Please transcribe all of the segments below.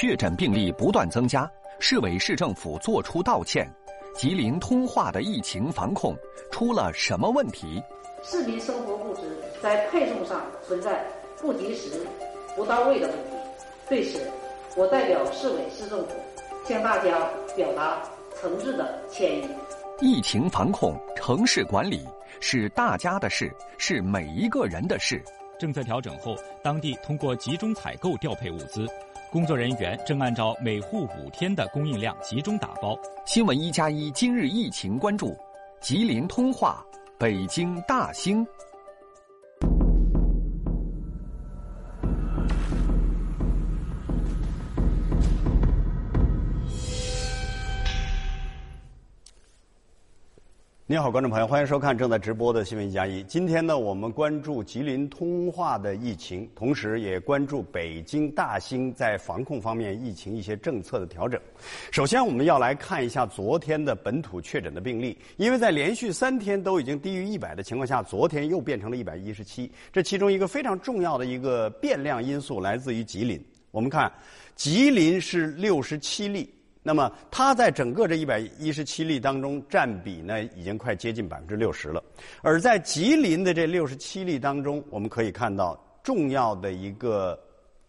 确诊病例不断增加，市委市政府作出道歉。吉林通化的疫情防控出了什么问题？市民生活物资在配送上存在不及时、不到位的问题，对此，我代表市委市政府向大家表达诚挚的歉意。疫情防控、城市管理是大家的事，是每一个人的事。政策调整后，当地通过集中采购调配物资。工作人员正按照每户五天的供应量集中打包。新闻一加一今日疫情关注：吉林通化、北京大兴。你好，观众朋友，欢迎收看正在直播的新闻一加一。今天呢，我们关注吉林通化的疫情，同时也关注北京大兴在防控方面疫情一些政策的调整。首先，我们要来看一下昨天的本土确诊的病例，因为在连续三天都已经低于一百的情况下，昨天又变成了一百一十七。这其中一个非常重要的一个变量因素来自于吉林。我们看，吉林是六十七例。那么，它在整个这一百一十七例当中占比呢，已经快接近百分之六十了。而在吉林的这六十七例当中，我们可以看到重要的一个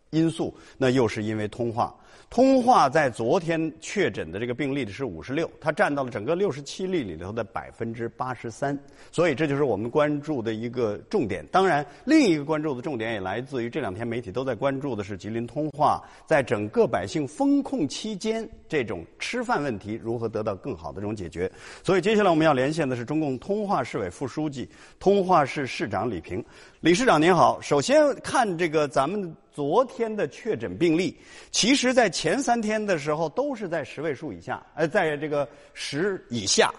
因素，那又是因为通话。通化在昨天确诊的这个病例的是五十六，它占到了整个六十七例里头的百分之八十三，所以这就是我们关注的一个重点。当然，另一个关注的重点也来自于这两天媒体都在关注的是吉林通化在整个百姓封控期间这种吃饭问题如何得到更好的这种解决。所以接下来我们要连线的是中共通化市委副书记、通化市市长李平。李市长您好，首先看这个咱们。昨天的确诊病例，其实在前三天的时候都是在十位数以下，呃，在这个十以下，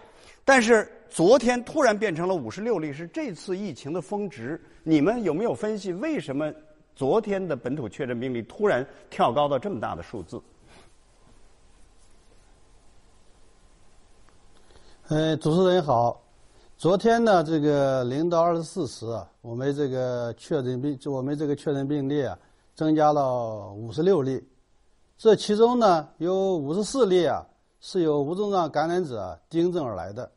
但是昨天突然变成了五十六例，是这次疫情的峰值。你们有没有分析为什么昨天的本土确诊病例突然跳高到这么大的数字？呃，主持人好。昨天呢，这个零到二十四时，我们这个确诊病，我们这个确诊病例啊。增加了五十六例，这其中呢有五十四例啊是由无症状感染者订正而来的，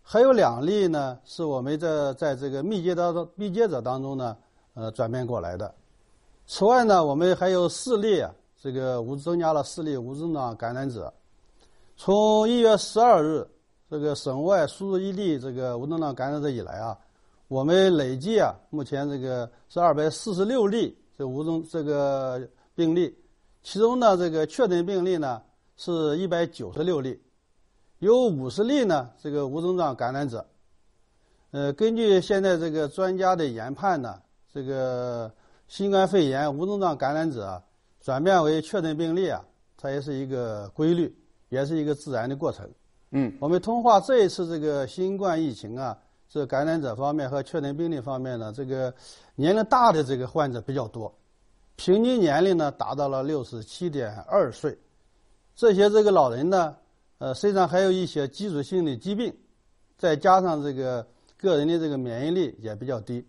还有两例呢是我们在在这个密接当中密接者当中呢呃转变过来的。此外呢，我们还有四例啊，这个无增加了四例无症状感染者。从一月十二日这个省外输入一例这个无症状感染者以来啊，我们累计啊目前这个是二百四十六例。这无症这个病例，其中呢，这个确诊病例呢是一百九十六例，有五十例呢这个无症状感染者。呃，根据现在这个专家的研判呢，这个新冠肺炎无症状感染者转变为确诊病例啊，它也是一个规律，也是一个自然的过程。嗯，我们通话这一次这个新冠疫情啊。这感染者方面和确诊病例方面呢，这个年龄大的这个患者比较多，平均年龄呢达到了六十七点二岁。这些这个老人呢，呃，身上还有一些基础性的疾病，再加上这个个人的这个免疫力也比较低。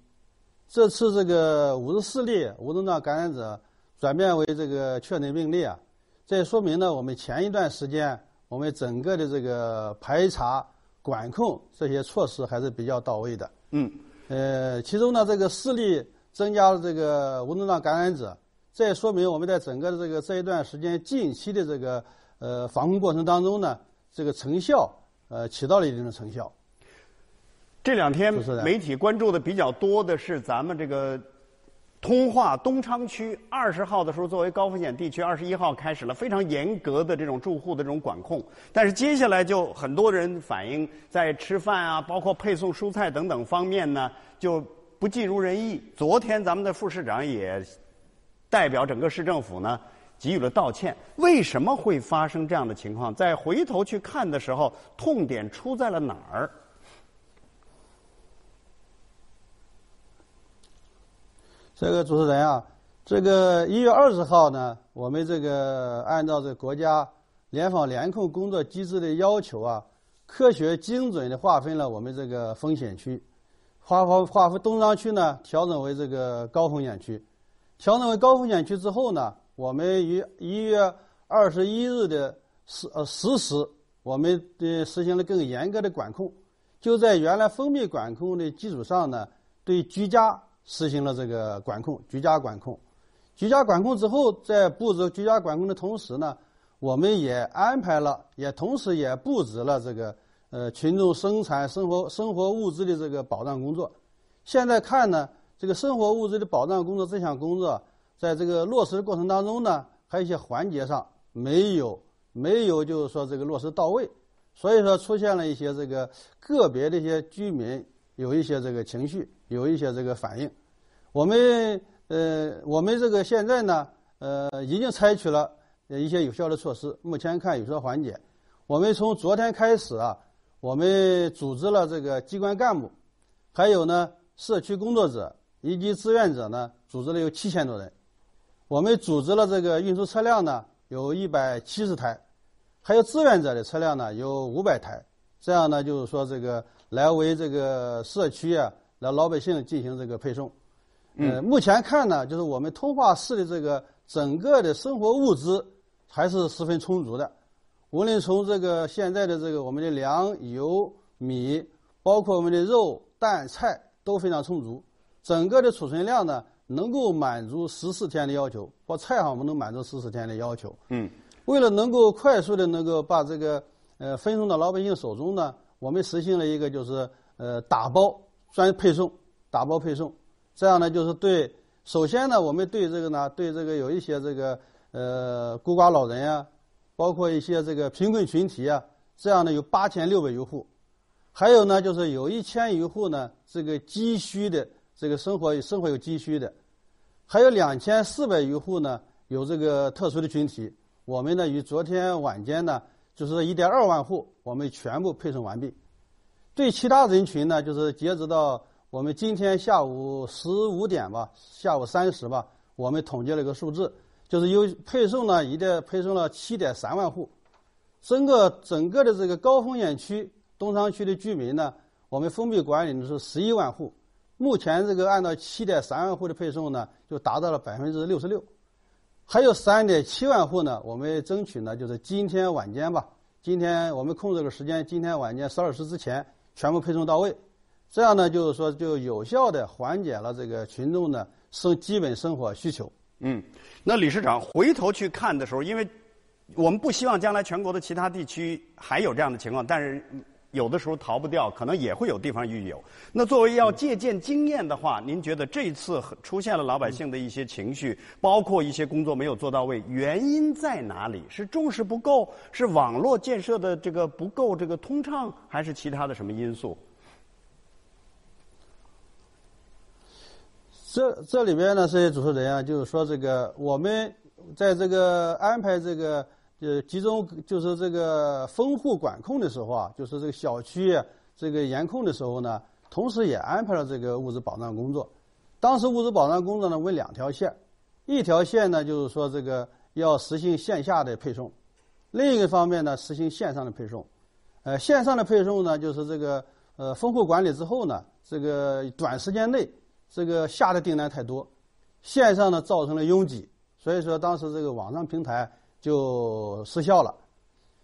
这次这个五十四例无症状感染者转变为这个确诊病例啊，这也说明呢，我们前一段时间我们整个的这个排查。管控这些措施还是比较到位的。嗯，呃，其中呢，这个视力增加了这个无症状感染者，这也说明我们在整个的这个这一段时间近期的这个呃防控过程当中呢，这个成效呃起到了一定的成效。这两天媒体关注的比较多的是咱们这个。通化东昌区二十号的时候，作为高风险地区，二十一号开始了非常严格的这种住户的这种管控。但是接下来就很多人反映，在吃饭啊，包括配送蔬菜等等方面呢，就不尽如人意。昨天咱们的副市长也代表整个市政府呢，给予了道歉。为什么会发生这样的情况？在回头去看的时候，痛点出在了哪儿？这个主持人啊，这个一月二十号呢，我们这个按照这国家联防联控工作机制的要求啊，科学精准的划分了我们这个风险区，划划划分东昌区呢，调整为这个高风险区，调整为高风险区之后呢，我们于一月二十一日的十呃十时，我们的实行了更严格的管控。就在原来封闭管控的基础上呢，对居家实行了这个管控，居家管控。居家管控之后，在布置居家管控的同时呢，我们也安排了，也同时也布置了这个呃群众生产生活生活物资的这个保障工作。现在看呢，这个生活物资的保障工作这项工作，在这个落实的过程当中呢，还有一些环节上没有没有就是说这个落实到位，所以说出现了一些这个个别的一些居民有一些这个情绪，有一些这个反应，我们。呃，我们这个现在呢，呃，已经采取了一些有效的措施。目前看有所缓解。我们从昨天开始啊，我们组织了这个机关干部，还有呢社区工作者以及志愿者呢，组织了有七千多人。我们组织了这个运输车辆呢，有一百七十台，还有志愿者的车辆呢，有五百台。这样呢，就是说这个来为这个社区啊，来老百姓进行这个配送。嗯，目前看呢，就是我们通化市的这个整个的生活物资还是十分充足的，无论从这个现在的这个我们的粮油米，包括我们的肉蛋菜都非常充足，整个的储存量呢能够满足十四天的要求，或菜哈我们能满足十四天的要求。嗯，为了能够快速的能够把这个呃分送到老百姓手中呢，我们实行了一个就是呃打包专配送，打包配送。这样呢，就是对，首先呢，我们对这个呢，对这个有一些这个呃孤寡老人啊，包括一些这个贫困群体啊，这样呢有八千六百余户，还有呢就是有一千余户呢，这个急需的这个生活生活有急需的，还有两千四百余户呢有这个特殊的群体，我们呢于昨天晚间呢，就是一点二万户，我们全部配送完毕，对其他人群呢，就是截止到。我们今天下午十五点吧，下午三时吧，我们统计了一个数字，就是有配送呢，一点配送了七点三万户，整个整个的这个高风险区东昌区的居民呢，我们封闭管理的是十一万户，目前这个按照七点三万户的配送呢，就达到了百分之六十六，还有三点七万户呢，我们争取呢，就是今天晚间吧，今天我们控制个时间，今天晚间十二时之前全部配送到位。这样呢，就是说，就有效的缓解了这个群众的生基本生活需求。嗯，那理事长回头去看的时候，因为我们不希望将来全国的其他地区还有这样的情况，但是有的时候逃不掉，可能也会有地方遇有。那作为要借鉴经验的话，您觉得这次出现了老百姓的一些情绪，包括一些工作没有做到位，原因在哪里？是重视不够，是网络建设的这个不够这个通畅，还是其他的什么因素？这这里边呢，这些主持人啊，就是说这个我们在这个安排这个呃集中就是这个封户管控的时候啊，就是这个小区这个严控的时候呢，同时也安排了这个物资保障工作。当时物资保障工作呢为两条线，一条线呢就是说这个要实行线下的配送，另一个方面呢实行线上的配送。呃，线上的配送呢就是这个呃封户管理之后呢，这个短时间内。这个下的订单太多，线上呢造成了拥挤，所以说当时这个网上平台就失效了。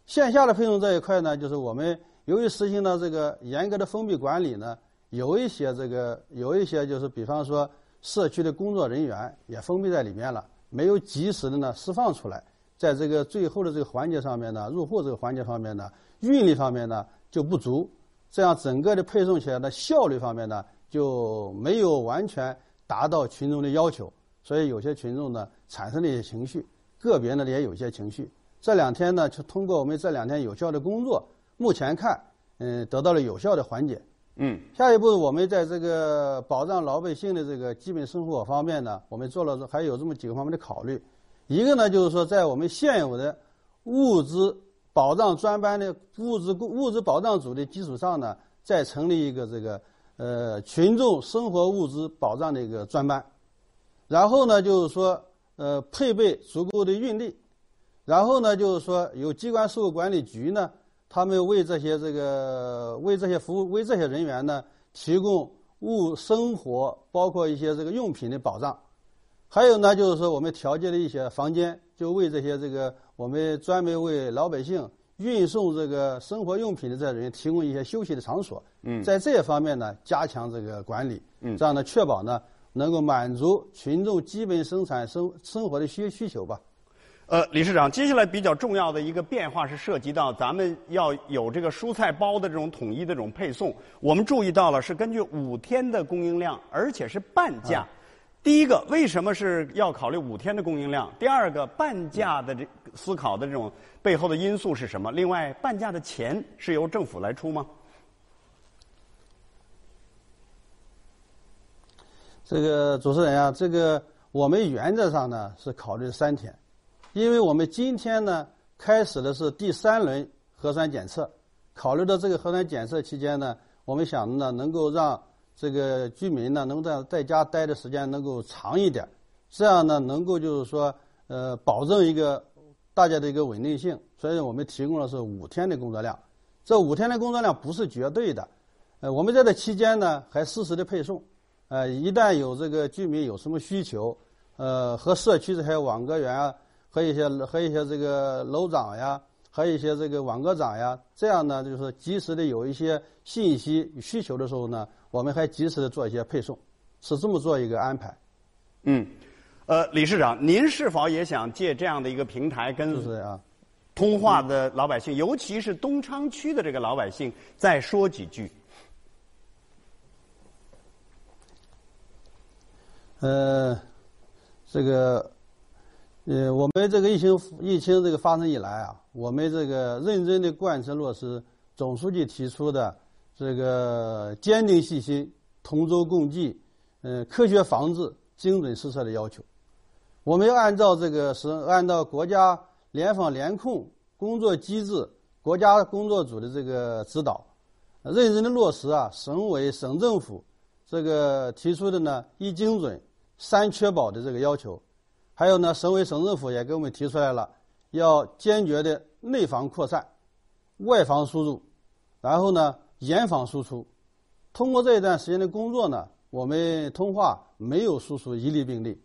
线下的配送这一块呢，就是我们由于实行了这个严格的封闭管理呢，有一些这个有一些就是比方说社区的工作人员也封闭在里面了，没有及时的呢释放出来，在这个最后的这个环节上面呢，入户这个环节方面呢，运力方面呢就不足，这样整个的配送起来的效率方面呢。就没有完全达到群众的要求，所以有些群众呢产生了一些情绪，个别呢也有些情绪。这两天呢，就通过我们这两天有效的工作，目前看，嗯，得到了有效的缓解。嗯，下一步我们在这个保障老百姓的这个基本生活方面呢，我们做了还有这么几个方面的考虑。一个呢，就是说在我们现有的物资保障专班的物资物资保障组的基础上呢，再成立一个这个。呃，群众生活物资保障的一个专班，然后呢，就是说，呃，配备足够的运力，然后呢，就是说，有机关事务管理局呢，他们为这些这个为这些服务为这些人员呢提供物生活包括一些这个用品的保障，还有呢，就是说我们调节了一些房间，就为这些这个我们专门为老百姓运送这个生活用品的这些人提供一些休息的场所。嗯，在这些方面呢，加强这个管理，嗯，这样呢，确保呢能够满足群众基本生产生生活的需需求吧。呃，理事长，接下来比较重要的一个变化是涉及到咱们要有这个蔬菜包的这种统一的这种配送。我们注意到了是根据五天的供应量，而且是半价。第一个，为什么是要考虑五天的供应量？第二个，半价的这思考的这种背后的因素是什么？另外，半价的钱是由政府来出吗？这个主持人啊，这个我们原则上呢是考虑三天，因为我们今天呢开始的是第三轮核酸检测，考虑到这个核酸检测期间呢，我们想呢能够让。这个居民呢，能在在家待的时间能够长一点，这样呢，能够就是说，呃，保证一个大家的一个稳定性。所以我们提供的是五天的工作量。这五天的工作量不是绝对的，呃，我们在这期间呢，还适时的配送。呃，一旦有这个居民有什么需求，呃，和社区这些网格员啊，和一些和一些这个楼长呀。和一些这个网格长呀，这样呢，就是及时的有一些信息需求的时候呢，我们还及时的做一些配送，是这么做一个安排。嗯，呃，李市长，您是否也想借这样的一个平台，跟是啊通化的老百姓，尤其是东昌区的这个老百姓，再说几句？呃，这个。呃，我们这个疫情疫情这个发生以来啊，我们这个认真的贯彻落实总书记提出的这个坚定信心、同舟共济、呃科学防治、精准施策的要求。我们要按照这个是按照国家联防联控工作机制、国家工作组的这个指导，认真的落实啊省委省政府这个提出的呢一精准、三确保的这个要求。还有呢，省委省政府也给我们提出来了，要坚决的内防扩散，外防输入，然后呢严防输出。通过这一段时间的工作呢，我们通化没有输出一例病例。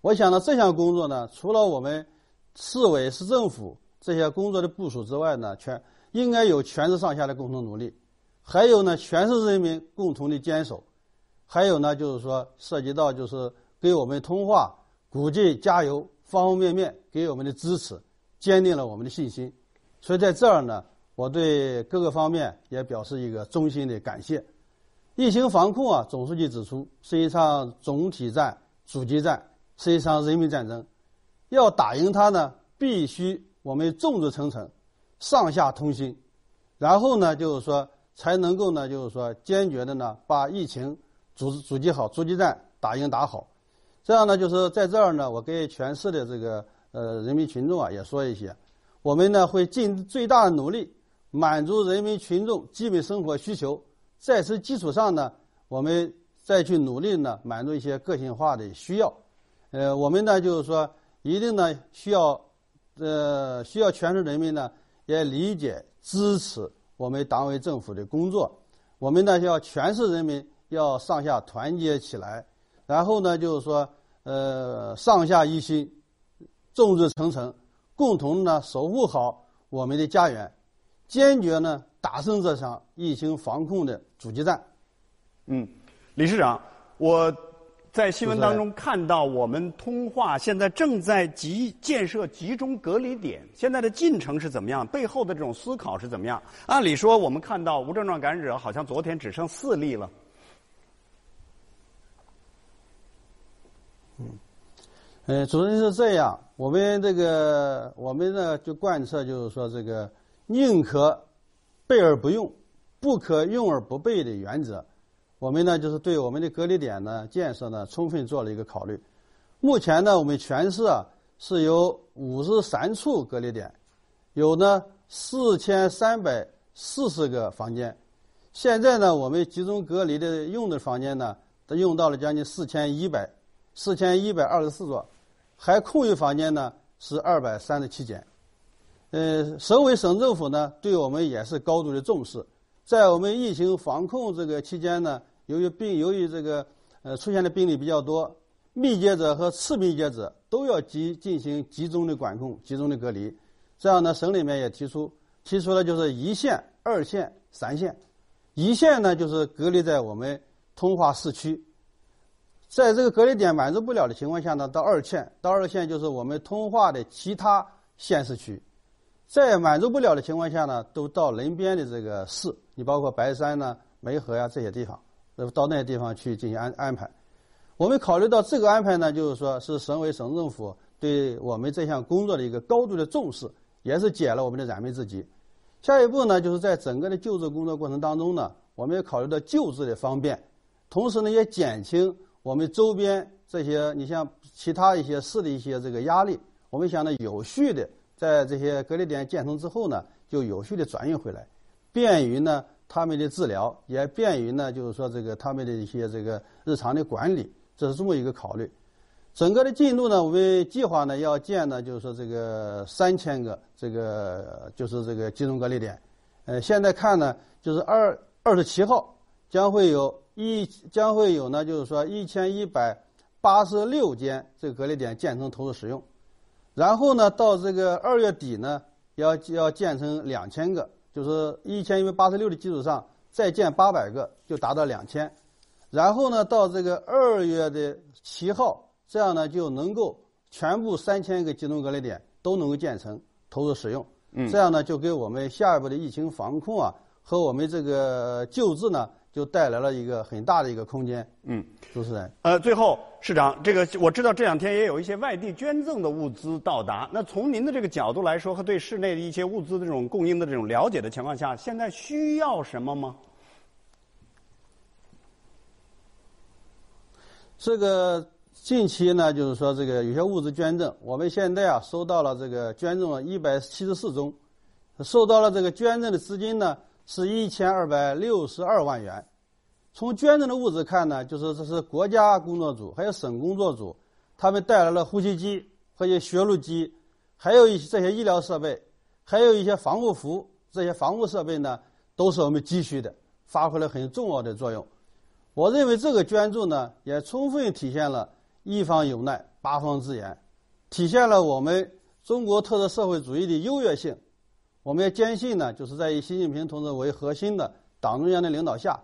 我想呢，这项工作呢，除了我们市委市政府这些工作的部署之外呢，全应该有全市上下的共同努力，还有呢全市人民共同的坚守，还有呢就是说涉及到就是给我们通化。鼓劲加油，方方面面给我们的支持，坚定了我们的信心。所以在这儿呢，我对各个方面也表示一个衷心的感谢。疫情防控啊，总书记指出是一场总体战、阻击战，是一场人民战争。要打赢它呢，必须我们众志成城，上下同心，然后呢，就是说才能够呢，就是说坚决的呢，把疫情阻阻击好，阻击战打赢打好。这样呢，就是在这儿呢，我给全市的这个呃人民群众啊也说一些，我们呢会尽最大的努力满足人民群众基本生活需求，在此基础上呢，我们再去努力呢满足一些个性化的需要。呃，我们呢就是说，一定呢需要呃需要全市人民呢也理解支持我们党委政府的工作，我们呢要全市人民要上下团结起来，然后呢就是说。呃，上下一心，众志成城，共同呢守护好我们的家园，坚决呢打胜这场疫情防控的阻击战。嗯，理事长，我在新闻当中看到我们通化现在正在集建设集中隔离点，现在的进程是怎么样？背后的这种思考是怎么样？按理说，我们看到无症状感染者好像昨天只剩四例了。嗯，主任是这样，我们这个我们呢就贯彻就是说这个宁可备而不用，不可用而不备的原则。我们呢就是对我们的隔离点呢建设呢充分做了一个考虑。目前呢，我们全市啊是有五十三处隔离点，有呢四千三百四十个房间。现在呢，我们集中隔离的用的房间呢，都用到了将近四千一百四千一百二十四座。还空余房间呢是二百三十七间，呃，省委省政府呢对我们也是高度的重视，在我们疫情防控这个期间呢，由于病由于这个呃出现的病例比较多，密接者和次密接者都要集进行集中的管控、集中的隔离。这样呢，省里面也提出提出了就是一线、二线、三线。一线呢，就是隔离在我们通化市区，在这个隔离点满足不了的情况下呢，到二线，到二线就是我们通化的其他县市区，在满足不了的情况下呢，都到邻边的这个市，你包括白山呢、梅河呀这些地方，到那些地方去进行安安排。我们考虑到这个安排呢，就是说是省委省政府对我们这项工作的一个高度的重视，也是解了我们的燃眉之急。下一步呢，就是在整个的救治工作过程当中呢，我们也考虑到救治的方便，同时呢，也减轻我们周边这些你像其他一些市的一些这个压力。我们想呢，有序的在这些隔离点建成之后呢，就有序的转运回来，便于呢他们的治疗，也便于呢就是说这个他们的一些这个日常的管理，这是这么一个考虑。整个的进度呢，我们计划呢要建呢，就是说这个三千个这个就是这个集中隔离点，呃，现在看呢，就是二二十七号将会有一将会有呢，就是说一千一百八十六间这个隔离点建成投入使用，然后呢，到这个二月底呢，要要建成两千个，就是一千一百八十六的基础上再建八百个，就达到两千，然后呢，到这个二月的七号。这样呢，就能够全部三千个集中隔离点都能够建成投入使用。嗯，这样呢，就给我们下一步的疫情防控啊和我们这个救治呢，就带来了一个很大的一个空间。嗯，主持人。呃，最后市长，这个我知道这两天也有一些外地捐赠的物资到达。那从您的这个角度来说，和对市内的一些物资的这种供应的这种了解的情况下，现在需要什么吗？这个。近期呢，就是说这个有些物资捐赠，我们现在啊收到了这个捐赠了一百七十四宗，收到了这个捐赠的资金呢是一千二百六十二万元。从捐赠的物资看呢，就是这是国家工作组还有省工作组，他们带来了呼吸机和一些血路机，还有一些这些医疗设备，还有一些防护服，这些防护设备呢都是我们急需的，发挥了很重要的作用。我认为这个捐助呢也充分体现了。一方有难，八方支援，体现了我们中国特色社会主义的优越性。我们也坚信呢，就是在以习近平同志为核心的党中央的领导下，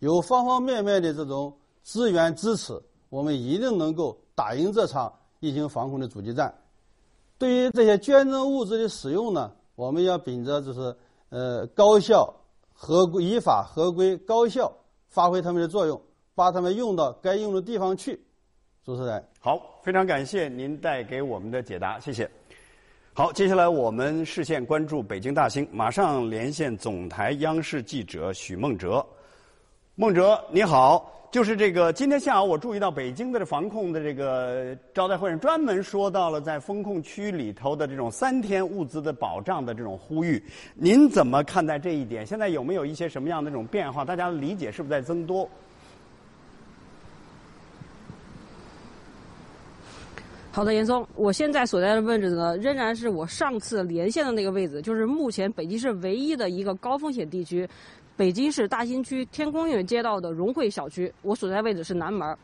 有方方面面的这种资源支持，我们一定能够打赢这场疫情防控的阻击战。对于这些捐赠物资的使用呢，我们要秉着就是呃高效、合规、依法、合规、高效发挥他们的作用，把他们用到该用的地方去。主持人，好，非常感谢您带给我们的解答，谢谢。好，接下来我们视线关注北京大兴，马上连线总台央视记者许梦哲。梦哲，你好，就是这个，今天下午我注意到北京的这防控的这个招待会上，专门说到了在风控区里头的这种三天物资的保障的这种呼吁，您怎么看待这一点？现在有没有一些什么样的这种变化？大家理解是不是在增多？好的，严松，我现在所在的位置呢，仍然是我上次连线的那个位置，就是目前北京市唯一的一个高风险地区——北京市大兴区天宫苑街道的融汇小区。我所在位置是南门。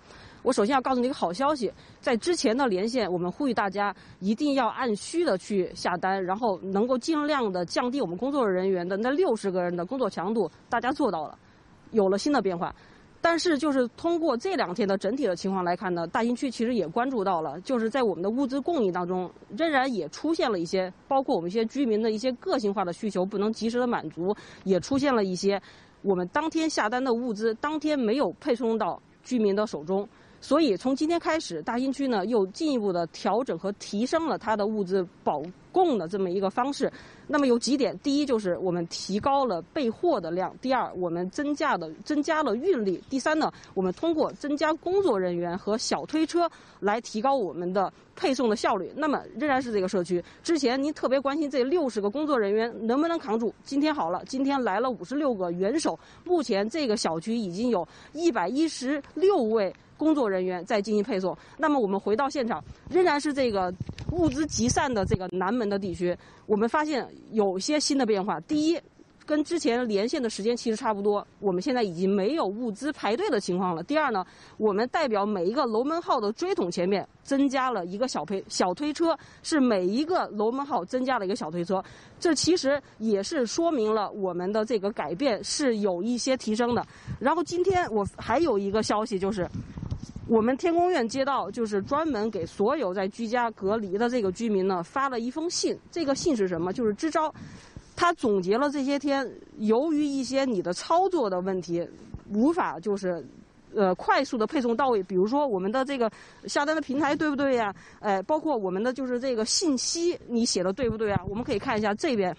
我首先要告诉你一个好消息，在之前的连线，我们呼吁大家一定要按需的去下单，然后能够尽量的降低我们工作人员的那六十个人的工作强度，大家做到了，有了新的变化。但是，就是通过这两天的整体的情况来看呢，大兴区其实也关注到了，就是在我们的物资供应当中，仍然也出现了一些，包括我们一些居民的一些个性化的需求不能及时的满足，也出现了一些我们当天下单的物资当天没有配送到居民的手中。所以从今天开始，大兴区呢又进一步的调整和提升了它的物资保供的这么一个方式。那么有几点，第一就是我们提高了备货的量；第二，我们增加的增加了运力；第三呢，我们通过增加工作人员和小推车来提高我们的配送的效率。那么仍然是这个社区，之前您特别关心这六十个工作人员能不能扛住，今天好了，今天来了五十六个元首，目前这个小区已经有一百一十六位。工作人员在进行配送。那么我们回到现场，仍然是这个物资集散的这个南门的地区。我们发现有些新的变化。第一，跟之前连线的时间其实差不多。我们现在已经没有物资排队的情况了。第二呢，我们代表每一个楼门号的锥桶前面增加了一个小推小推车，是每一个楼门号增加了一个小推车。这其实也是说明了我们的这个改变是有一些提升的。然后今天我还有一个消息就是。我们天宫院街道就是专门给所有在居家隔离的这个居民呢发了一封信。这个信是什么？就是支招。他总结了这些天由于一些你的操作的问题，无法就是呃快速的配送到位。比如说我们的这个下单的平台对不对呀？哎，包括我们的就是这个信息你写的对不对啊？我们可以看一下这边。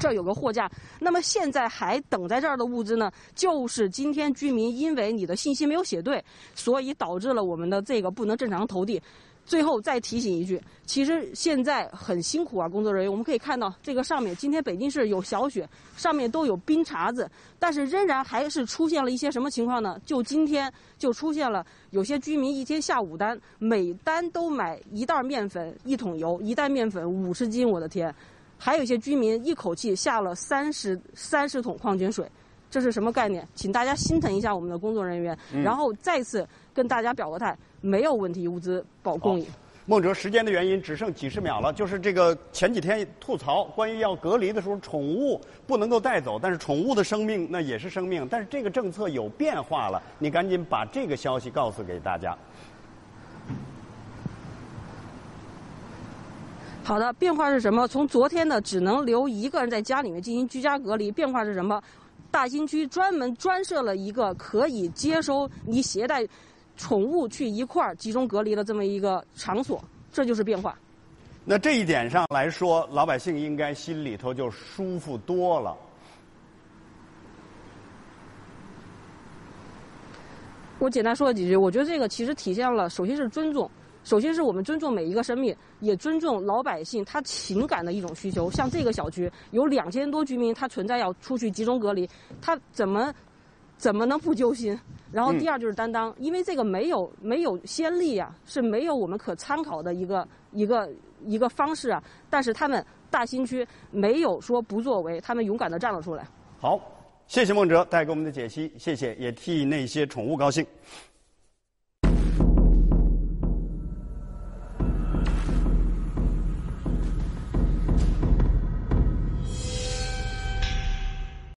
这儿有个货架，那么现在还等在这儿的物资呢，就是今天居民因为你的信息没有写对，所以导致了我们的这个不能正常投递。最后再提醒一句，其实现在很辛苦啊，工作人员。我们可以看到这个上面，今天北京市有小雪，上面都有冰碴子，但是仍然还是出现了一些什么情况呢？就今天就出现了有些居民一天下五单，每单都买一袋面粉、一桶油，一袋面粉五十斤，我的天！还有一些居民一口气下了三十三十桶矿泉水，这是什么概念？请大家心疼一下我们的工作人员，然后再次跟大家表个态，没有问题，物资保供应。孟哲，时间的原因只剩几十秒了，就是这个前几天吐槽关于要隔离的时候，宠物不能够带走，但是宠物的生命那也是生命，但是这个政策有变化了，你赶紧把这个消息告诉给大家。好的，变化是什么？从昨天的只能留一个人在家里面进行居家隔离，变化是什么？大兴区专门专设了一个可以接收你携带宠物去一块儿集中隔离的这么一个场所，这就是变化。那这一点上来说，老百姓应该心里头就舒服多了。我简单说了几句，我觉得这个其实体现了，首先是尊重。首先是我们尊重每一个生命，也尊重老百姓他情感的一种需求。像这个小区有两千多居民，他存在要出去集中隔离，他怎么怎么能不揪心？然后第二就是担当，因为这个没有没有先例呀，是没有我们可参考的一个一个一个方式啊。但是他们大新区没有说不作为，他们勇敢的站了出来。好，谢谢孟哲带给我们的解析，谢谢，也替那些宠物高兴。